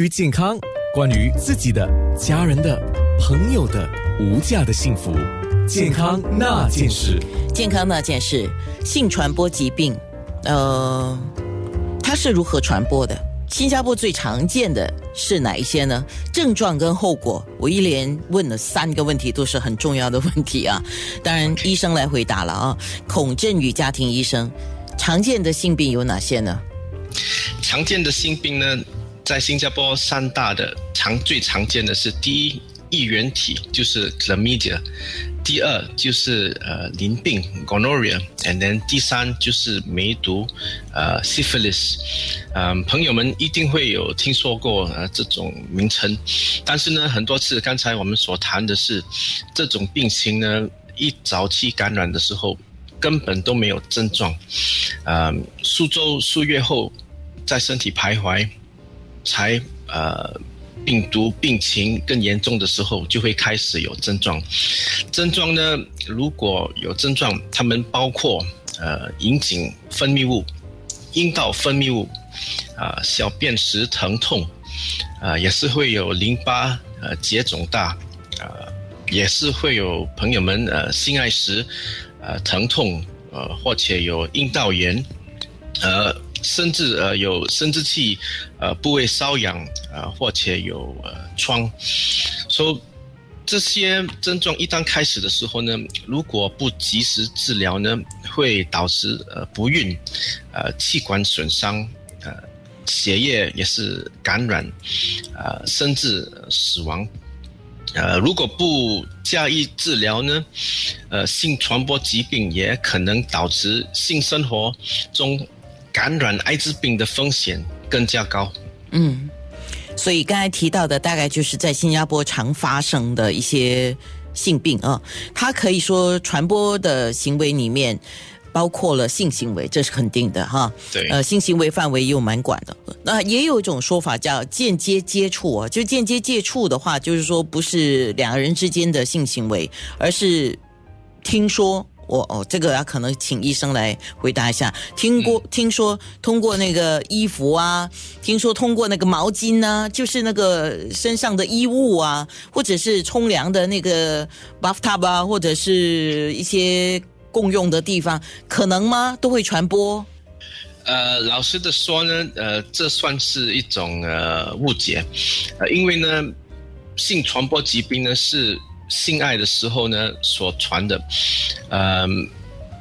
于健康，关于自己的、家人的、朋友的无价的幸福，健康那件事。健康那件事，性传播疾病，呃，它是如何传播的？新加坡最常见的是哪一些呢？症状跟后果，我一连问了三个问题，都是很重要的问题啊。当然，医生来回答了啊。孔振宇家庭医生，常见的性病有哪些呢？常见的性病呢？在新加坡三大的常最常见的是第一衣原体就是 chlamydia，第二就是呃淋病 gonorrhea，and then 第三就是梅毒呃 syphilis，嗯朋友们一定会有听说过呃这种名称，但是呢很多次刚才我们所谈的是这种病情呢一早期感染的时候根本都没有症状，嗯数周数月后在身体徘徊。才呃，病毒病情更严重的时候，就会开始有症状。症状呢，如果有症状，它们包括呃，引颈分泌物、阴道分泌物，啊，小便时疼痛，啊，也是会有淋巴呃结肿大，啊，也是会有朋友们呃性爱时呃疼痛，呃，或者有阴道炎，呃。甚至呃有生殖器呃部位瘙痒呃或者有呃疮，说这些症状一旦开始的时候呢，如果不及时治疗呢，会导致呃不孕，呃气管损伤，呃血液也是感染，呃甚至死亡，呃如果不加以治疗呢，呃性传播疾病也可能导致性生活中。感染艾滋病的风险更加高。嗯，所以刚才提到的大概就是在新加坡常发生的一些性病啊，它可以说传播的行为里面包括了性行为，这是肯定的哈。对，呃，性行为范围又蛮广的。那也有一种说法叫间接接触啊，就间接接触的话，就是说不是两个人之间的性行为，而是听说。我哦，这个要可能请医生来回答一下。听过听说通过那个衣服啊，听说通过那个毛巾呢，就是那个身上的衣物啊，或者是冲凉的那个 bathtub 啊，或者是一些共用的地方，可能吗？都会传播？呃，老实的说呢，呃，这算是一种呃误解，呃，因为呢，性传播疾病呢是。性爱的时候呢，所传的，嗯，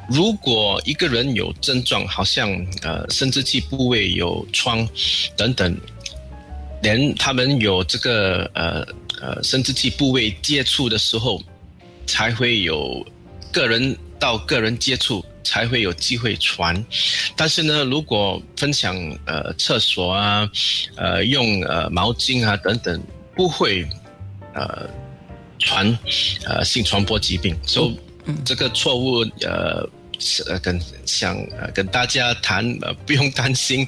如果一个人有症状，好像呃生殖器部位有疮等等，连他们有这个呃呃生殖器部位接触的时候，才会有个人到个人接触才会有机会传。但是呢，如果分享呃厕所啊，呃用呃毛巾啊等等，不会呃。传呃性传播疾病，所以这个错误呃是跟想呃跟大家谈呃 不用担心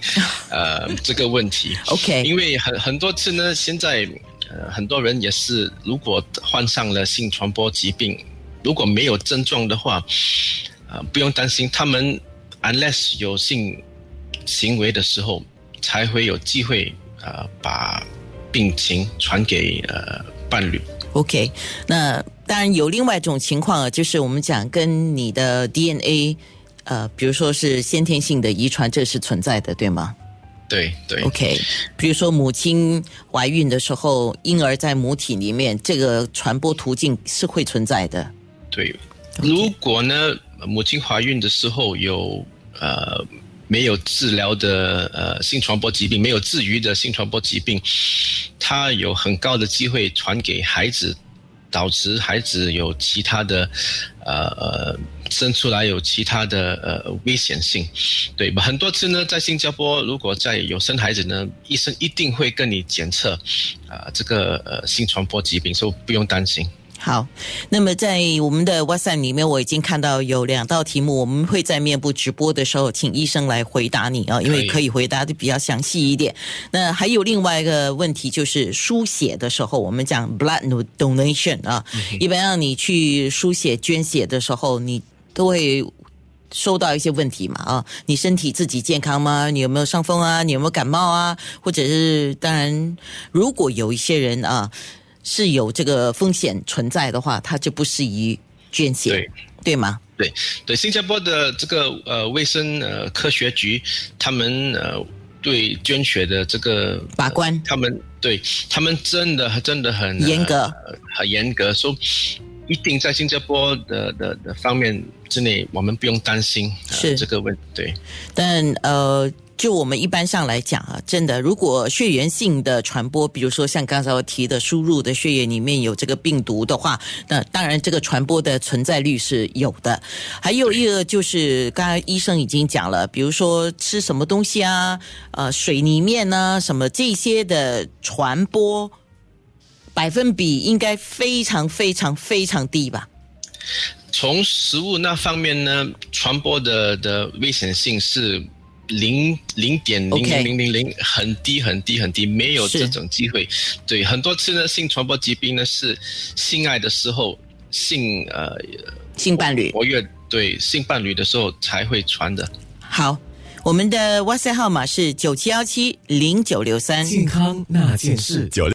呃 这个问题。OK，因为很很多次呢，现在呃很多人也是如果患上了性传播疾病，如果没有症状的话，呃不用担心，他们 unless 有性行为的时候才会有机会呃把病情传给呃伴侣。OK，那当然有另外一种情况啊，就是我们讲跟你的 DNA，呃，比如说是先天性的遗传，这是存在的，对吗？对对。OK，比如说母亲怀孕的时候，婴儿在母体里面，这个传播途径是会存在的。对，如果呢，母亲怀孕的时候有呃。没有治疗的呃性传播疾病，没有治愈的性传播疾病，它有很高的机会传给孩子，导致孩子有其他的呃呃生出来有其他的呃危险性，对吧？很多次呢，在新加坡，如果在有生孩子呢，医生一定会跟你检测啊这个呃性传播疾病，所以不用担心。好，那么在我们的 WhatsApp 里面，我已经看到有两道题目，我们会在面部直播的时候，请医生来回答你啊，因为可以回答的比较详细一点。那还有另外一个问题，就是输血的时候，我们讲 blood donation 啊，一般让你去输血捐血的时候，你都会收到一些问题嘛啊，你身体自己健康吗？你有没有伤风啊？你有没有感冒啊？或者是当然，如果有一些人啊是有这个风险存在的话，它就不适宜捐血，对。对吗？对。对，新加坡的这个呃卫生呃科学局，他们呃对捐血的这个把关。呃他们对他们真的真的很严格。呃很严格，说一定在新加坡的的的方面之内，我们不用担心、呃、是。这个问对。但呃，就我们一般上来讲啊，真的，如果血源性的传播，比如说像刚才我提的，输入的血液里面有这个病毒的话，那当然这个传播的存在率是有的。还有一个就是，刚才医生已经讲了，比如说吃什么东西啊，呃，水里面呢，什么这些的传播百分比应该非常非常非常低吧？从食物那方面呢，传播的的危险性是零零点零零零零零，很低很低很低，没有这种机会。对，很多次呢，性传播疾病呢是性爱的时候，性呃性伴侣活跃对性伴侣的时候才会传的。好。我们的 WhatsApp 号码是九七幺七零九六三。健康那件事。九